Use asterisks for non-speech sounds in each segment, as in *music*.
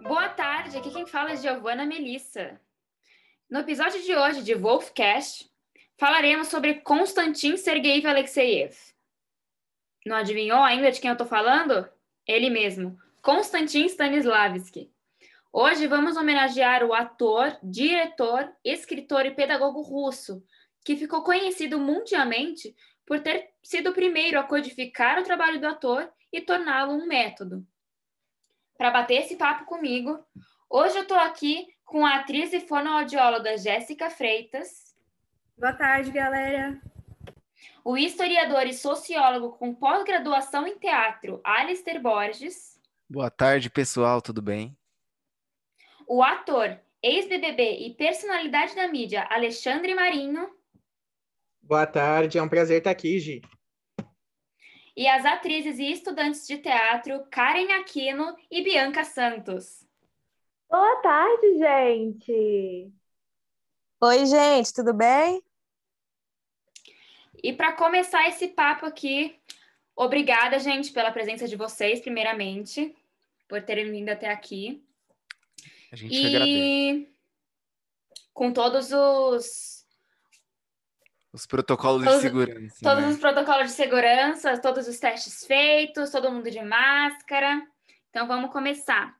Boa tarde, aqui quem fala é Giovana Melissa. No episódio de hoje de Wolfcast, falaremos sobre Konstantin Sergeyev Alexeyev. Não adivinhou ainda de quem eu estou falando? Ele mesmo, Konstantin Stanislavski. Hoje vamos homenagear o ator, diretor, escritor e pedagogo russo, que ficou conhecido mundialmente por ter sido o primeiro a codificar o trabalho do ator e torná-lo um método. Para bater esse papo comigo, hoje eu estou aqui com a atriz e fonoaudióloga Jéssica Freitas. Boa tarde, galera. O historiador e sociólogo com pós-graduação em teatro, Alistair Borges. Boa tarde, pessoal, tudo bem? O ator, ex-BBB e personalidade da mídia, Alexandre Marinho. Boa tarde, é um prazer estar aqui, Gi. E as atrizes e estudantes de teatro Karen Aquino e Bianca Santos. Boa tarde, gente! Oi, gente, tudo bem? E para começar esse papo aqui, obrigada, gente, pela presença de vocês, primeiramente, por terem vindo até aqui. A gente e agradece. com todos os os protocolos todos, de segurança. Todos né? os protocolos de segurança, todos os testes feitos, todo mundo de máscara. Então vamos começar.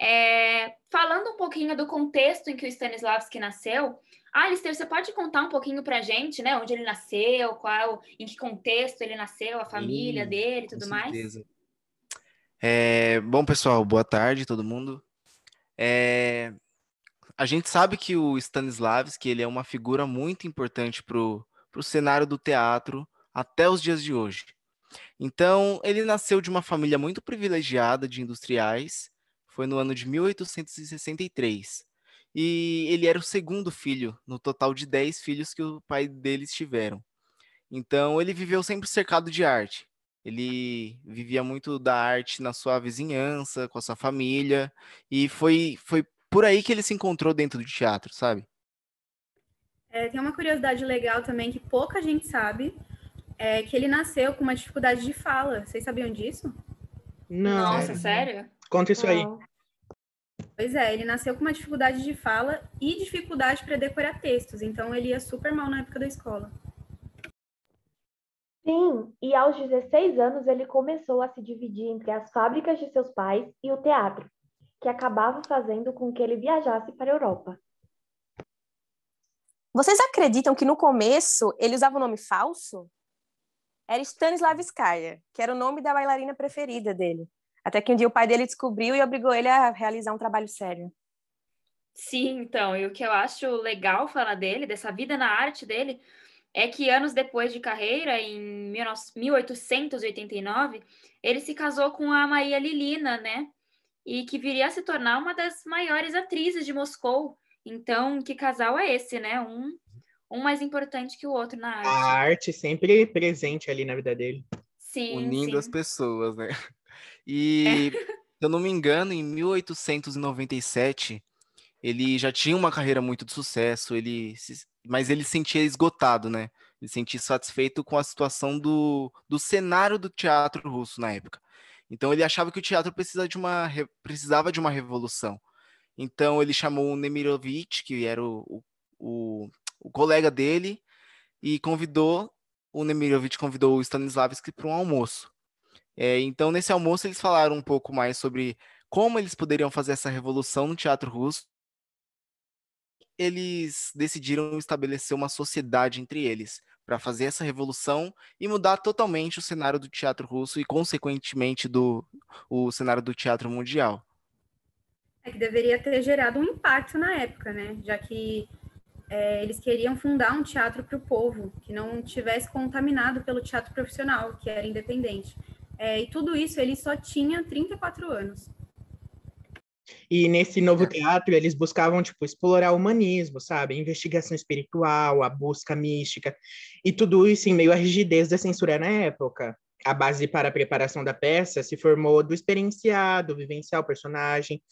É, falando um pouquinho do contexto em que o Stanislavski nasceu, Alistair, você pode contar um pouquinho para a gente, né? Onde ele nasceu, qual, em que contexto ele nasceu, a família Sim, dele e tudo mais? É, bom, pessoal, boa tarde, todo mundo. É, a gente sabe que o Stanislavski ele é uma figura muito importante para o cenário do teatro até os dias de hoje. Então, ele nasceu de uma família muito privilegiada de industriais, foi no ano de 1863. E ele era o segundo filho, no total de 10 filhos que o pai deles tiveram. Então, ele viveu sempre cercado de arte. Ele vivia muito da arte na sua vizinhança, com a sua família, e foi, foi por aí que ele se encontrou dentro do teatro, sabe? É, tem uma curiosidade legal também que pouca gente sabe, é que ele nasceu com uma dificuldade de fala. Vocês sabiam disso? Não. Nossa, sério? Conta isso aí. Pois é, ele nasceu com uma dificuldade de fala e dificuldade para decorar textos, então ele ia super mal na época da escola. Sim, e aos 16 anos ele começou a se dividir entre as fábricas de seus pais e o teatro que acabava fazendo com que ele viajasse para a Europa. Vocês acreditam que no começo ele usava o um nome falso? Era Stanislavskaya, que era o nome da bailarina preferida dele. Até que um dia o pai dele descobriu e obrigou ele a realizar um trabalho sério. Sim, então, e o que eu acho legal falar dele, dessa vida na arte dele, é que anos depois de carreira, em 1889, ele se casou com a Maria Lilina, né? E que viria a se tornar uma das maiores atrizes de Moscou. Então, que casal é esse, né? Um, um mais importante que o outro na arte. A arte sempre presente ali na vida dele. Sim. Unindo sim. as pessoas, né? *laughs* E, é. *laughs* se eu não me engano, em 1897, ele já tinha uma carreira muito de sucesso, ele se, mas ele se sentia esgotado, né? Ele se sentia satisfeito com a situação do, do cenário do teatro russo na época. Então ele achava que o teatro precisa de uma, precisava de uma revolução. Então ele chamou o Nemirovich, que era o, o, o colega dele, e convidou, o Nemirovich convidou o Stanislavski para um almoço. É, então nesse almoço eles falaram um pouco mais sobre como eles poderiam fazer essa revolução no teatro russo. Eles decidiram estabelecer uma sociedade entre eles, para fazer essa revolução e mudar totalmente o cenário do teatro russo e, consequentemente, do, o cenário do teatro mundial. É que deveria ter gerado um impacto na época, né? Já que é, eles queriam fundar um teatro para o povo, que não tivesse contaminado pelo teatro profissional, que era independente. É, e tudo isso ele só tinha 34 anos. E nesse novo teatro, eles buscavam, tipo, explorar o humanismo, sabe? A investigação espiritual, a busca mística, e tudo isso em meio à rigidez da censura na época. A base para a preparação da peça se formou do experienciado, vivenciar o personagem,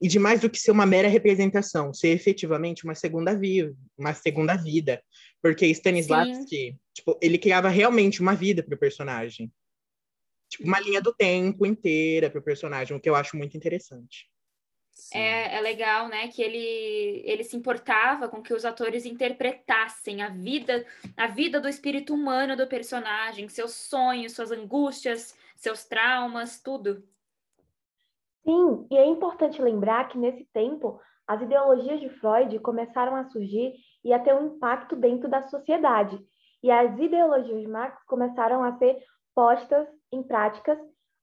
e de mais do que ser uma mera representação, ser efetivamente uma segunda vida, uma segunda vida. Porque Stanislavski, tipo, ele criava realmente uma vida para o personagem. tipo, uma linha do tempo inteira para o personagem, o que eu acho muito interessante. É, é, legal, né, que ele, ele se importava com que os atores interpretassem a vida, a vida do espírito humano do personagem, seus sonhos, suas angústias, seus traumas, tudo. Sim, e é importante lembrar que nesse tempo as ideologias de Freud começaram a surgir e a ter um impacto dentro da sociedade. E as ideologias de Marx começaram a ser postas em práticas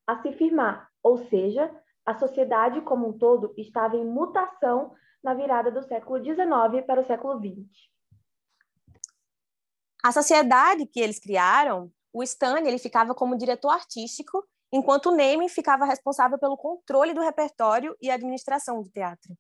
a se firmar, ou seja, a sociedade como um todo estava em mutação na virada do século XIX para o século XX. A sociedade que eles criaram, o Stan ele ficava como diretor artístico, enquanto o Neyman ficava responsável pelo controle do repertório e administração do teatro.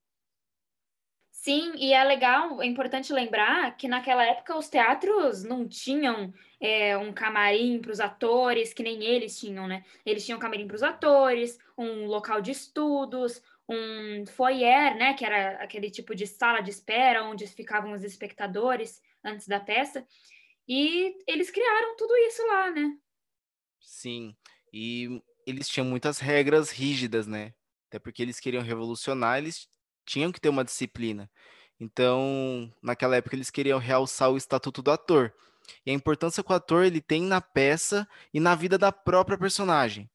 Sim, e é legal, é importante lembrar que naquela época os teatros não tinham é, um camarim para os atores, que nem eles tinham, né? Eles tinham camarim para os atores, um local de estudos, um foyer, né? Que era aquele tipo de sala de espera onde ficavam os espectadores antes da peça. E eles criaram tudo isso lá, né? Sim, e eles tinham muitas regras rígidas, né? Até porque eles queriam revolucionar, eles tinham que ter uma disciplina. Então, naquela época eles queriam realçar o estatuto do ator e a importância que o ator ele tem na peça e na vida da própria personagem.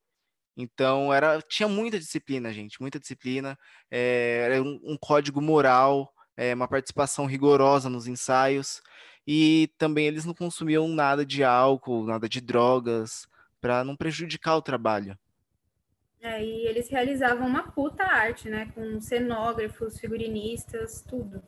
Então, era tinha muita disciplina, gente, muita disciplina. É, era um, um, código moral, é, uma participação rigorosa nos ensaios e também eles não consumiam nada de álcool, nada de drogas, para não prejudicar o trabalho. É, e eles realizavam uma puta arte, né? Com cenógrafos, figurinistas, tudo.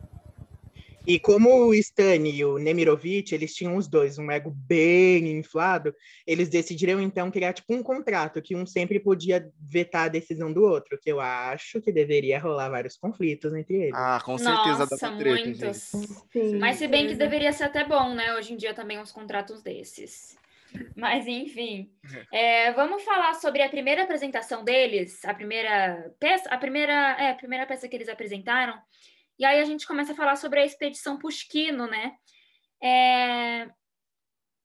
E como o Stan e o Nemirovich, eles tinham os dois um ego bem inflado, eles decidiram então criar tipo um contrato que um sempre podia vetar a decisão do outro, que eu acho que deveria rolar vários conflitos entre eles. Ah, com certeza Nossa, dá treta, muitos. Sim, Mas se bem que deveria ser até bom, né? Hoje em dia também uns contratos desses. *laughs* Mas enfim, É, vamos falar sobre a primeira apresentação deles, a primeira peça, a primeira, é, a primeira peça que eles apresentaram. E aí a gente começa a falar sobre a expedição Pushkino, né? É...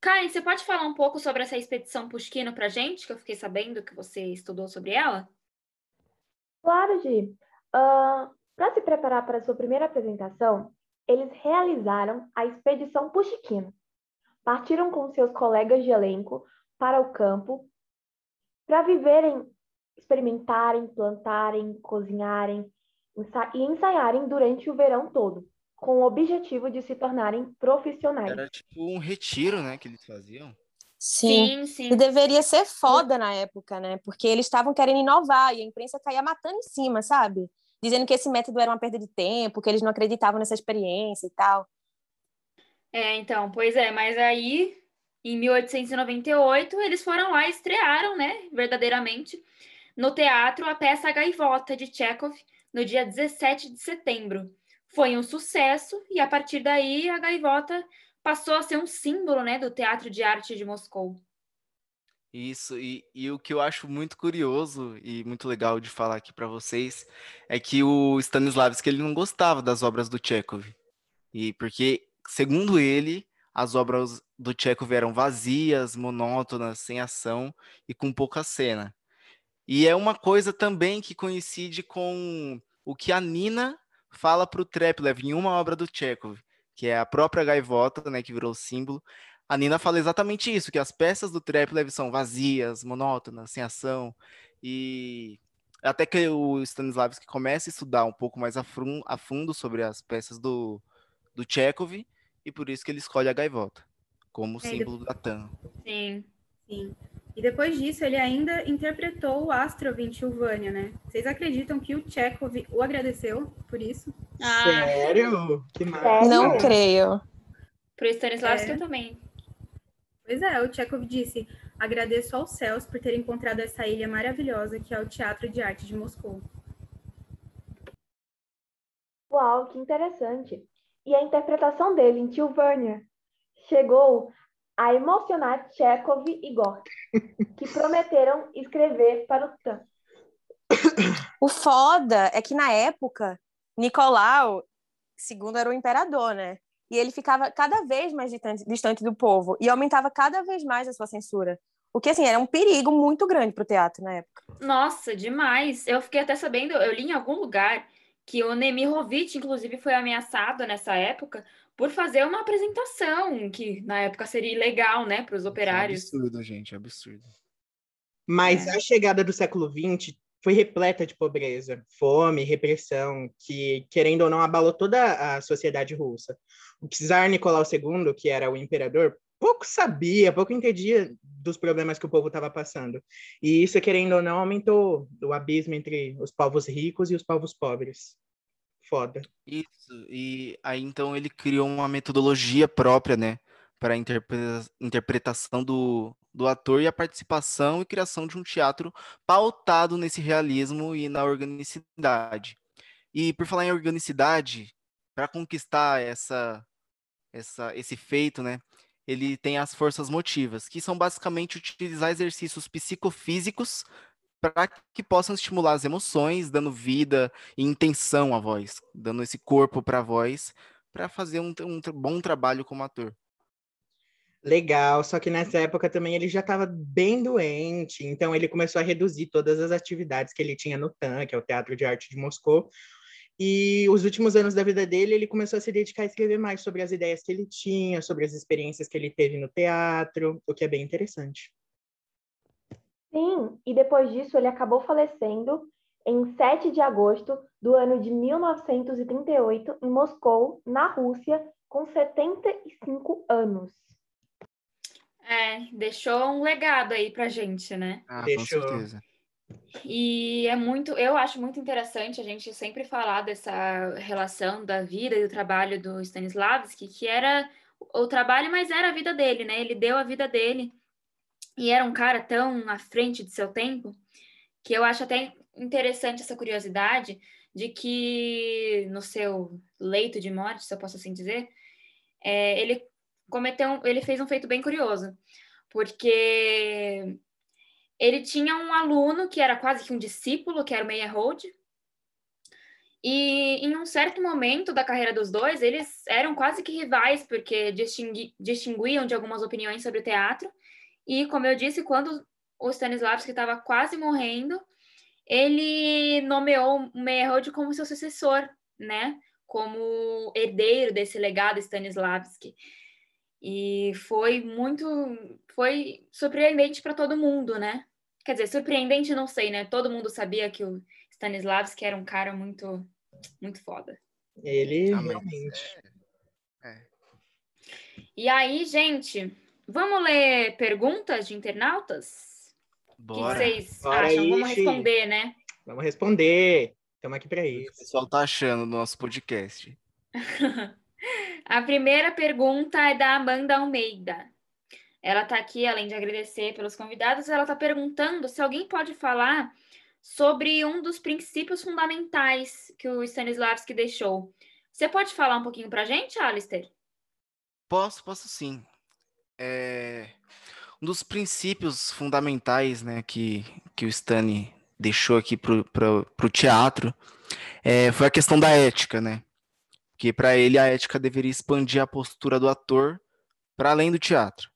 Karen, você pode falar um pouco sobre essa expedição Pushkino pra gente, que eu fiquei sabendo que você estudou sobre ela? Claro, Gi. para se preparar para a sua primeira apresentação, eles realizaram a expedição Pushkino. Partiram com seus colegas de elenco para o campo para viverem, experimentarem, plantarem, cozinharem ensa- e ensaiarem durante o verão todo, com o objetivo de se tornarem profissionais. Era tipo um retiro, né, que eles faziam. Sim. sim. E deveria ser foda na época, né? Porque eles estavam querendo inovar e a imprensa caía matando em cima, sabe? Dizendo que esse método era uma perda de tempo, que eles não acreditavam nessa experiência e tal. É, então, pois é, mas aí, em 1898, eles foram lá e estrearam, né, verdadeiramente, no teatro a peça Gaivota, de Chekhov, no dia 17 de setembro. Foi um sucesso e, a partir daí, a Gaivota passou a ser um símbolo, né, do Teatro de Arte de Moscou. Isso, e, e o que eu acho muito curioso e muito legal de falar aqui para vocês é que o Stanislavski ele não gostava das obras do Chekhov. E porque, segundo ele, as obras do Chekhov eram vazias, monótonas, sem ação e com pouca cena. E é uma coisa também que coincide com o que a Nina fala para o Treplev em uma obra do Chekhov, que é a própria gaivota, né, que virou símbolo. A Nina fala exatamente isso, que as peças do Treplev são vazias, monótonas, sem ação, e até que o Stanislavski começa a estudar um pouco mais a, fundo sobre as peças do, do Chekhov, e por isso que ele escolhe a gaivota como É, símbolo da TAM. Sim. Sim. E depois disso, ele ainda interpretou o Astro em Tilvânia, né? Vocês acreditam que o Chekhov o agradeceu por isso? Ah, Sério? Que massa. Não creio. pro Stanislavski É. também. Pois é, o Chekhov disse: agradeço aos céus por ter encontrado essa ilha maravilhosa que é o Teatro de Arte de Moscou. Uau, que interessante! E a interpretação dele em Till Werner chegou a emocionar Chekhov e Gorky, que prometeram escrever para o TAM. O foda é que na época, Nicolau II era o imperador, né? E ele ficava cada vez mais distante, distante do povo e aumentava cada vez mais a sua censura. O que, assim, era um perigo muito grande para o teatro na época. Nossa, demais. Eu fiquei até sabendo, eu li em algum lugar que o Nemirovic, inclusive, foi ameaçado nessa época por fazer uma apresentação, que na época seria ilegal, né, para os operários. É absurdo, gente, absurdo. Mas É. a chegada do século XX foi repleta de pobreza, fome, repressão, que, querendo ou não, abalou toda a sociedade russa. O czar Nicolau II, que era o imperador, pouco sabia, pouco entendia dos problemas que o povo estava passando. E isso, querendo ou não, aumentou o abismo entre os povos ricos e os povos pobres. Foda. Isso, e aí então ele criou uma metodologia própria, né, para a interpreta- interpretação do, do ator e a participação e criação de um teatro pautado nesse realismo e na organicidade. E por falar em organicidade, para conquistar essa, essa, esse feito, né, ele tem as forças motivas, que são basicamente utilizar exercícios psicofísicos para que possam estimular as emoções, dando vida e intenção à voz, dando esse corpo para a voz, para fazer um, um bom trabalho como ator. Legal, só que nessa época também ele já estava bem doente, então ele começou a reduzir todas as atividades que ele tinha no TAN, que é o Teatro de Arte de Moscou. E os últimos anos da vida dele, ele começou a se dedicar a escrever mais sobre as ideias que ele tinha, sobre as experiências que ele teve no teatro, o que é bem interessante. Sim, e depois disso ele acabou falecendo em 7 de agosto do ano de 1938 em Moscou, na Rússia, com 75 anos. É, deixou um legado aí pra gente, né? Ah, Deixou. com certeza. E é muito, eu acho muito interessante a gente sempre falar dessa relação da vida e do trabalho do Stanislavski, que era o trabalho, mas era a vida dele, né? Ele deu a vida dele e era um cara tão à frente de seu tempo que eu acho até interessante essa curiosidade de que no seu leito de morte, se eu posso assim dizer, é, ele cometeu, ele fez um feito bem curioso, porque ele tinha um aluno que era quase que um discípulo, que era o Meyerhold, e em um certo momento da carreira dos dois, eles eram quase que rivais, porque distingui- distinguiam de algumas opiniões sobre o teatro. E, como eu disse, quando o Stanislavski estava quase morrendo, ele nomeou o Meyerhold como seu sucessor, né? Como herdeiro desse legado Stanislavski. E foi muito, foi surpreendente para todo mundo, né? Quer dizer, surpreendente não sei, né? Todo mundo sabia que o Stanislavski era um cara muito, muito foda. Ele Ah, realmente. E aí, gente, vamos ler perguntas de internautas? O que vocês Bora acham? aí, Vamos responder, né? Vamos responder. Estamos aqui para O isso. pessoal tá achando do nosso podcast. *laughs* A primeira pergunta é da Amanda Almeida. Ela está aqui, além de agradecer pelos convidados, ela está perguntando se alguém pode falar sobre um dos princípios fundamentais que o Stanislavski deixou. Você pode falar um pouquinho para a gente, Alistair? Posso, posso sim. É, um dos princípios fundamentais né, que, que o Stani deixou aqui para o teatro é, foi a questão da ética, né? Que para ele a ética deveria expandir a postura do ator para além do teatro.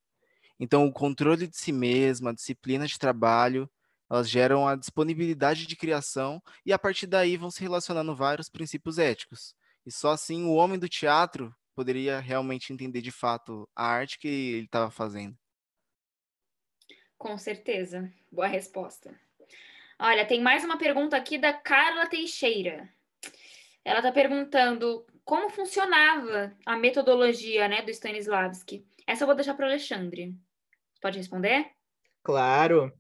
Então, o controle de si mesmo, a disciplina de trabalho, elas geram a disponibilidade de criação e a partir daí vão se relacionando vários princípios éticos. E só assim o homem do teatro poderia realmente entender de fato a arte que ele estava fazendo. Com certeza. Boa resposta. Olha, tem mais uma pergunta aqui da Carla Teixeira. Ela está perguntando como funcionava a metodologia né, do Stanislavski. Essa eu vou deixar para o Alexandre. Pode responder? Claro.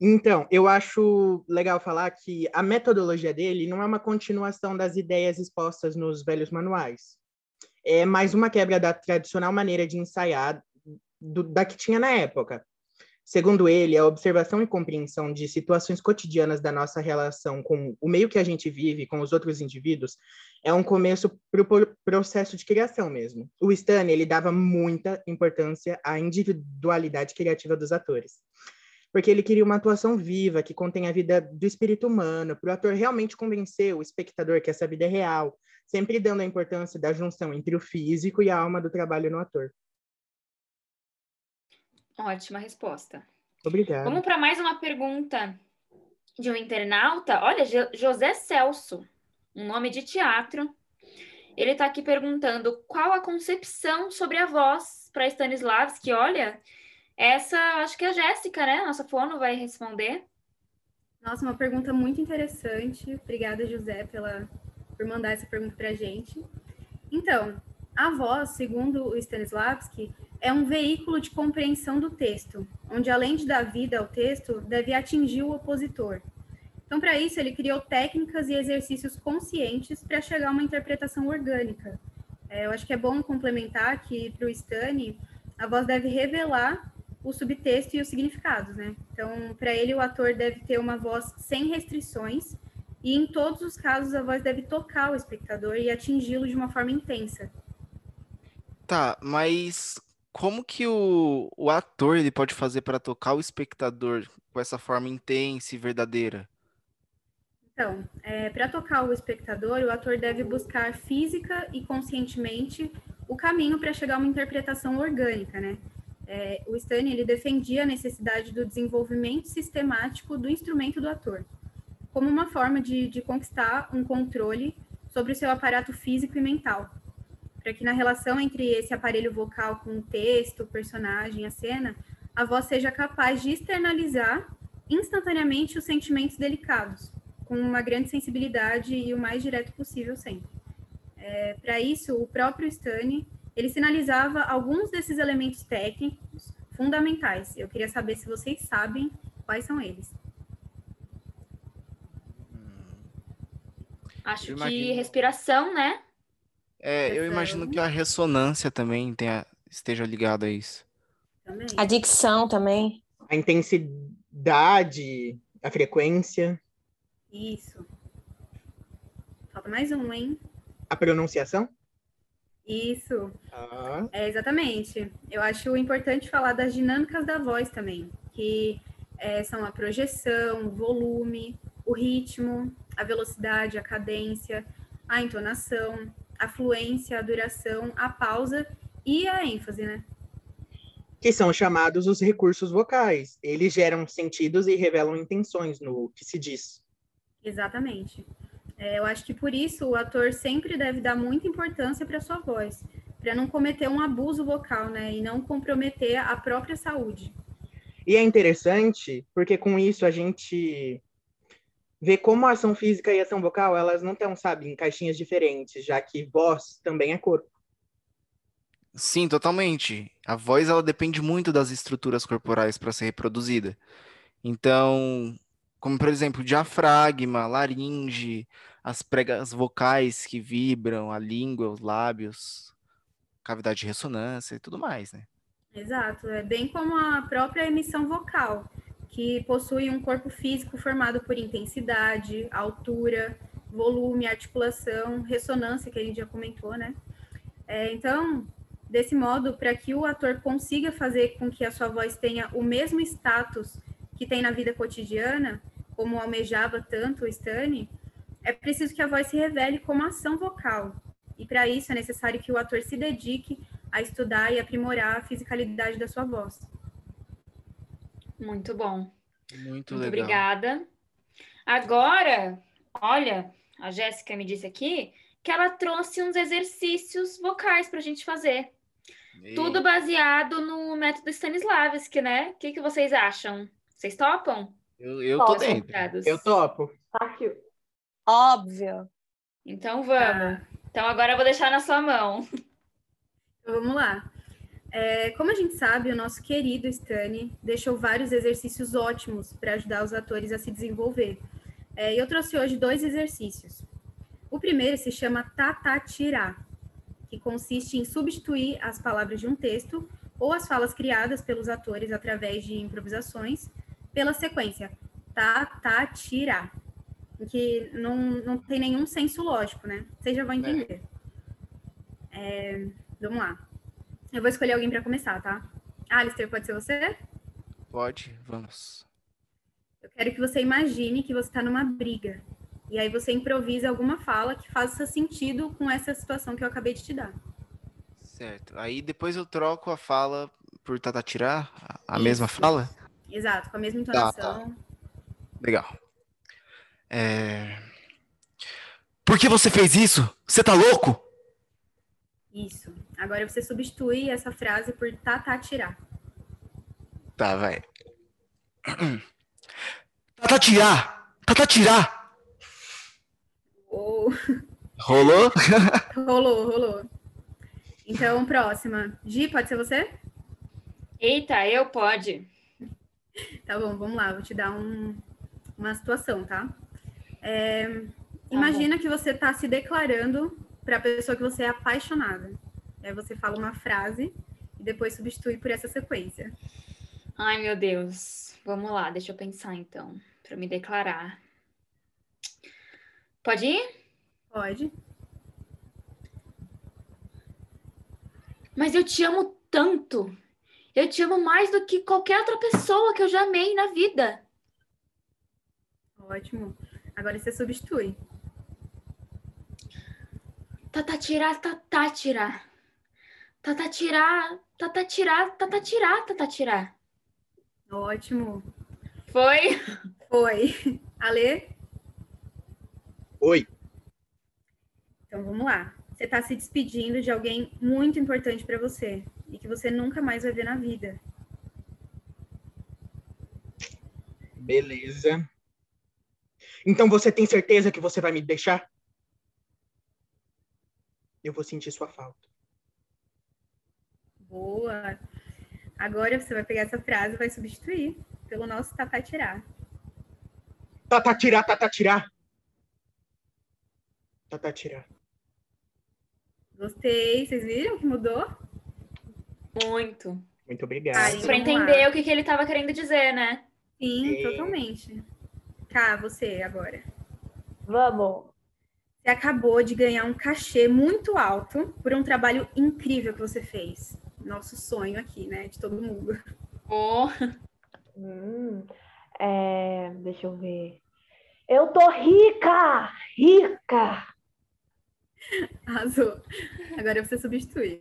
Então, eu acho legal falar que a metodologia dele não é uma continuação das ideias expostas nos velhos manuais. É mais uma quebra da tradicional maneira de ensaiar do, da que tinha na época. Segundo ele, a observação e compreensão de situações cotidianas da nossa relação com o meio que a gente vive, com os outros indivíduos, é um começo para o processo de criação mesmo. O Stan, ele dava muita importância à individualidade criativa dos atores porque ele queria uma atuação viva, que contém a vida do espírito humano, para o ator realmente convencer o espectador que essa vida é real, sempre dando a importância da junção entre o físico e a alma do trabalho no ator. Ótima resposta. Obrigado. Vamos para mais uma pergunta de um internauta. Olha, Jo- José Celso, um nome de teatro. Ele está aqui perguntando qual a concepção sobre a voz para Stanislavski. Olha, essa acho que a Jéssica, né? Nossa fono vai responder. Nossa, uma pergunta muito interessante. Obrigada, José, pela, por mandar essa pergunta para a gente. Então, a voz, segundo o Stanislavski, é um veículo de compreensão do texto, onde, além de dar vida ao texto, deve atingir o opositor. Então, para isso, ele criou técnicas e exercícios conscientes para chegar a uma interpretação orgânica. É, eu acho que é bom complementar que, para o Stani, a voz deve revelar o subtexto e os significados, né? Então, para ele, o ator deve ter uma voz sem restrições e, em todos os casos, a voz deve tocar o espectador e atingi-lo de uma forma intensa. Tá, mas como que o, o ator ele pode fazer para tocar o espectador com essa forma intensa e verdadeira? Então, é, para tocar o espectador, o ator deve buscar física e conscientemente o caminho para chegar a uma interpretação orgânica, né? É, o Stanley ele defendia a necessidade do desenvolvimento sistemático do instrumento do ator, como uma forma de, de conquistar um controle sobre o seu aparato físico e mental, para que na relação entre esse aparelho vocal com o texto, o personagem, a cena, a voz seja capaz de externalizar instantaneamente os sentimentos delicados, com uma grande sensibilidade e o mais direto possível sempre. É, Para isso, o próprio Stani ele sinalizava alguns desses elementos técnicos fundamentais. Eu queria saber se vocês sabem quais são eles. Acho Eu que imagino. respiração, né? É, eu imagino que a ressonância também tenha, esteja ligada a isso. Também. A dicção também. A intensidade, a frequência, Isso. Falta mais um, hein? a pronunciação. Isso. Ah, É, exatamente. Eu acho importante falar das dinâmicas da voz também, que é, são a projeção, o volume, o ritmo, a velocidade, a cadência, a entonação, a fluência, a duração, a pausa e a ênfase, né? que são chamados os recursos vocais. Eles geram sentidos e revelam intenções no que se diz. Exatamente. É, eu acho que por isso o ator sempre deve dar muita importância para sua voz, para não cometer um abuso vocal, né? E não comprometer a própria saúde. E é interessante porque com isso a gente vê como a ação física e a ação vocal, elas não estão, sabe, em caixinhas diferentes, já que voz também é corpo. Sim, totalmente. A voz ela depende muito das estruturas corporais para ser reproduzida. Então, como por exemplo, diafragma, laringe, as pregas vocais que vibram, a língua, os lábios, cavidade de ressonância e tudo mais, né? Exato, é bem como a própria emissão vocal, que possui um corpo físico formado por intensidade, altura, volume, articulação, ressonância, que a gente já comentou, né? É, então, desse modo, para que o ator consiga fazer com que a sua voz tenha o mesmo status que tem na vida cotidiana, como almejava tanto o Stani, é preciso que a voz se revele como ação vocal. E para isso é necessário que o ator se dedique a estudar e aprimorar a fisicalidade da sua voz. Muito bom. Muito Muito legal. obrigada. Agora, olha, a Jéssica me disse aqui que ela trouxe uns exercícios vocais para a gente fazer. E- Tudo baseado no método Stanislavski, né? O que, que vocês acham? Vocês topam? Eu, eu tô Posso. dentro. Eu topo. Óbvio. Então vamos. Então agora eu vou deixar na sua mão. Então, vamos lá. É, como a gente sabe, o nosso querido Stani deixou vários exercícios ótimos para ajudar os atores a se desenvolver. É, e eu trouxe hoje dois exercícios. O primeiro se chama Tatatira, que consiste em substituir as palavras de um texto ou as falas criadas pelos atores através de improvisações pela sequência Tatatira, em que não, não tem nenhum senso lógico, né? Vocês já vão entender. É, vamos lá. Eu vou escolher alguém para começar, tá? Alistair, pode ser você? Pode, vamos. Eu quero que você imagine que você está numa briga. E aí você improvisa alguma fala que faça sentido com essa situação que eu acabei de te dar. Certo. Aí depois eu troco a fala por Tatatira, a a Isso. mesma fala? Exato, com a mesma Tá, entonação. Legal. É... Por que você fez isso? Você tá louco? Isso. Agora você substitui essa frase por tatá tirar. Tá, vai. Tata tirar! Tata tirar! Ou *laughs* Rolou? rolou, rolou. Então, próxima. Gi, pode ser você? Eita, eu pode. Tá bom, vamos lá, vou te dar um- uma situação, tá? É, imagina que você tá se declarando para a pessoa que você é apaixonada. Aí você fala uma frase e depois substitui por essa sequência. Ai, meu Deus. Vamos lá, deixa eu pensar então, para me declarar. Pode ir? Pode? Mas eu te amo tanto. Eu te amo mais do que qualquer outra pessoa que eu já amei na vida. Ótimo. Agora você substitui. Tatatira, tatatira. Tatatira, tatatira, tatatira, tatatira. Ótimo. Foi? Foi. Ale? Oi. Então vamos lá. Você está se despedindo de alguém muito importante para você e que você nunca mais vai ver na vida. Beleza. Então você tem certeza que você vai me deixar? Eu vou sentir sua falta. Boa. Agora você vai pegar essa frase e vai substituir pelo nosso tatá tirar. Tata tirar, tata tirar. Tata tirar. Gostei. Vocês viram que mudou? Muito. Muito obrigado. Pra Vamos lá. entender o que, que ele tava querendo dizer, né? Sim, Sim. totalmente. Cá, você agora. Vamos. Você acabou de ganhar um cachê muito alto por um trabalho incrível que você fez. Nosso sonho aqui, né? De todo mundo. Oh, Hum, é, deixa eu ver. Eu tô rica! Rica! Arrasou. Agora você substitui.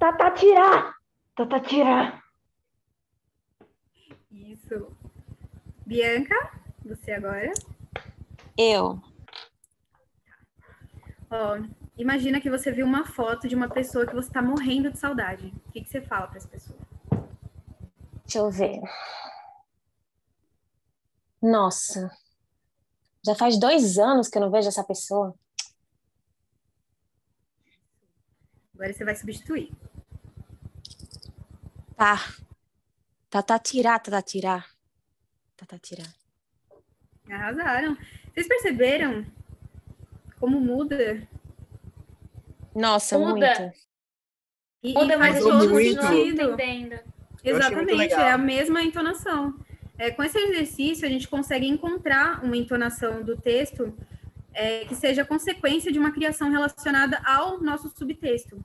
Tatatira! Tatatira! Isso. Bianca, você agora. Eu. Ó, imagina que você viu uma foto de uma pessoa que você tá morrendo de saudade. O que, que você fala para essa pessoa? Deixa eu ver. Nossa. Já faz dois anos que eu não vejo essa pessoa. Agora você vai substituir. Tá. Tatatira, tatatira. Tatatira. Arrasaram. Vocês perceberam como muda? Nossa, Muda. muito. E, muda, mas faz todo muito. sentido. Exatamente, é a mesma entonação. É, com esse exercício, a gente consegue encontrar uma entonação do texto é, que seja consequência de uma criação relacionada ao nosso subtexto,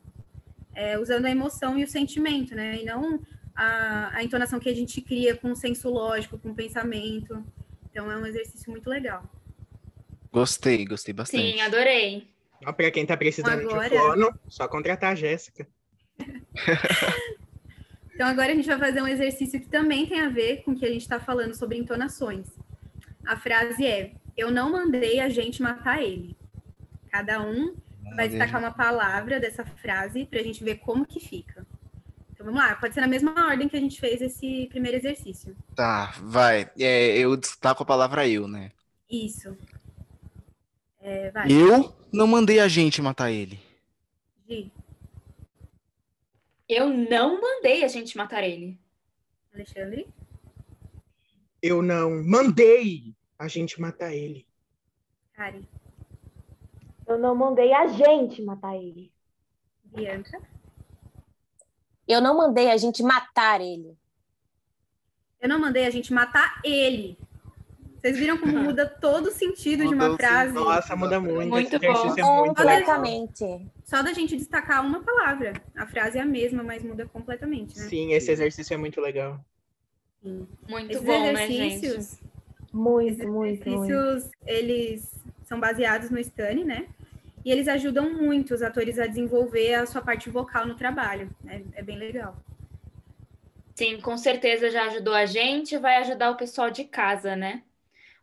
é, usando a emoção e o sentimento, né? E não a, a entonação que a gente cria com o senso lógico, com o pensamento. Então, é um exercício muito legal. Gostei, gostei bastante. Sim, adorei. Ó, pra quem tá precisando Agora- de fono, só contratar a Jéssica. *laughs* Então, agora a gente vai fazer um exercício que também tem a ver com o que a gente está falando sobre entonações. A frase é: Eu não mandei a gente matar ele. Cada um vai destacar uma palavra dessa frase para a gente ver como que fica. Então, vamos lá. Pode ser na mesma ordem que a gente fez esse primeiro exercício. Tá, vai. É, eu destaco a palavra eu, né? Isso. É, vai, Eu não mandei a gente matar ele. Gi, Eu não mandei a gente matar ele. Alexandre, Eu não mandei a gente matar ele. Kari, Eu não mandei a gente matar ele. Bianca, Eu não mandei a gente matar ele. Eu não mandei a gente matar ele. Vocês viram como muda *laughs* todo o sentido de uma Mudou, sim. frase? Nossa, muda muito. Muito bom. é muito legal. Completamente. Só da gente destacar uma palavra. A frase é a mesma, mas muda completamente, né? Sim, esse exercício é muito legal. Muito Esses bom, né, gente? exercícios, Muito, esses muito, muito. exercícios, eles são baseados no Stani, né? E eles ajudam muito os atores a desenvolver a sua parte vocal no trabalho. né? É bem legal. Sim, com certeza já ajudou a gente, vai ajudar o pessoal de casa, né?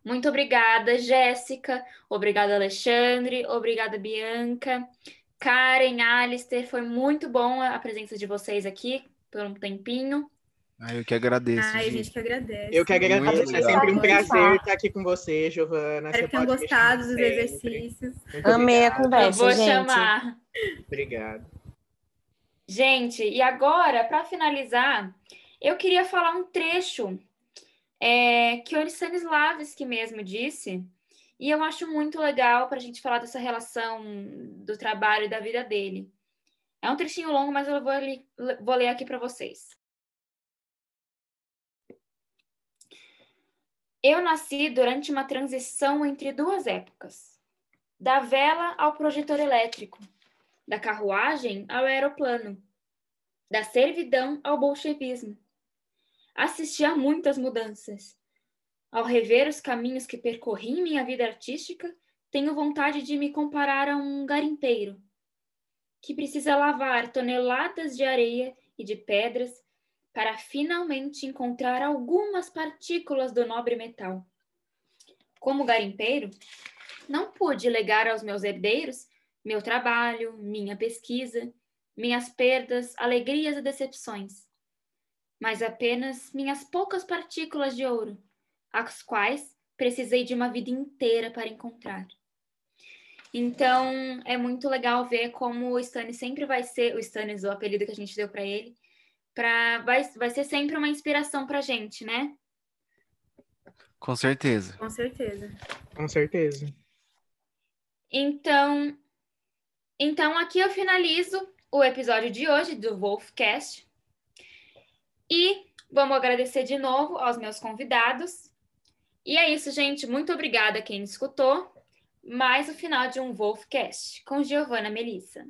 Muito obrigada, Jéssica. Obrigada, Alexandre. Obrigada, Bianca. Karen, Alistair, foi muito bom a presença de vocês aqui por um tempinho. Ah, eu que agradeço. Ai, gente. gente que agradece. Eu que agradeço. É legal. sempre um prazer estar aqui com você, Giovana. Espero que tenham gostado dos exercícios. Amei a obrigado. Eu conversa, vou gente. chamar. Obrigado. Gente, e agora, para finalizar, eu queria falar um trecho é, que o Stanislavski mesmo disse, e eu acho muito legal para a gente falar dessa relação do trabalho e da vida dele. É um trechinho longo, mas eu vou, vou ler aqui para vocês. Eu nasci durante uma transição entre duas épocas, da vela ao projetor elétrico, da carruagem ao aeroplano, da servidão ao bolchevismo. Assisti a muitas mudanças. Ao rever os caminhos que percorri em minha vida artística, tenho vontade de me comparar a um garimpeiro que precisa lavar toneladas de areia e de pedras para finalmente encontrar algumas partículas do nobre metal. Como garimpeiro, não pude legar aos meus herdeiros meu trabalho, minha pesquisa, minhas perdas, alegrias e decepções, mas apenas minhas poucas partículas de ouro, as quais precisei de uma vida inteira para encontrar. Então, é muito legal ver como o Stannis sempre vai ser, o Stannis, o apelido que a gente deu para ele, pra, vai, vai ser sempre uma inspiração para gente, né? Com certeza. Com certeza. Com certeza. Então, então aqui eu finalizo o episódio de hoje do Wolfcast. E vamos agradecer de novo aos meus convidados. E é isso, gente. Muito obrigada a quem escutou. Mais o final de um Wolfcast com Giovanna Melissa.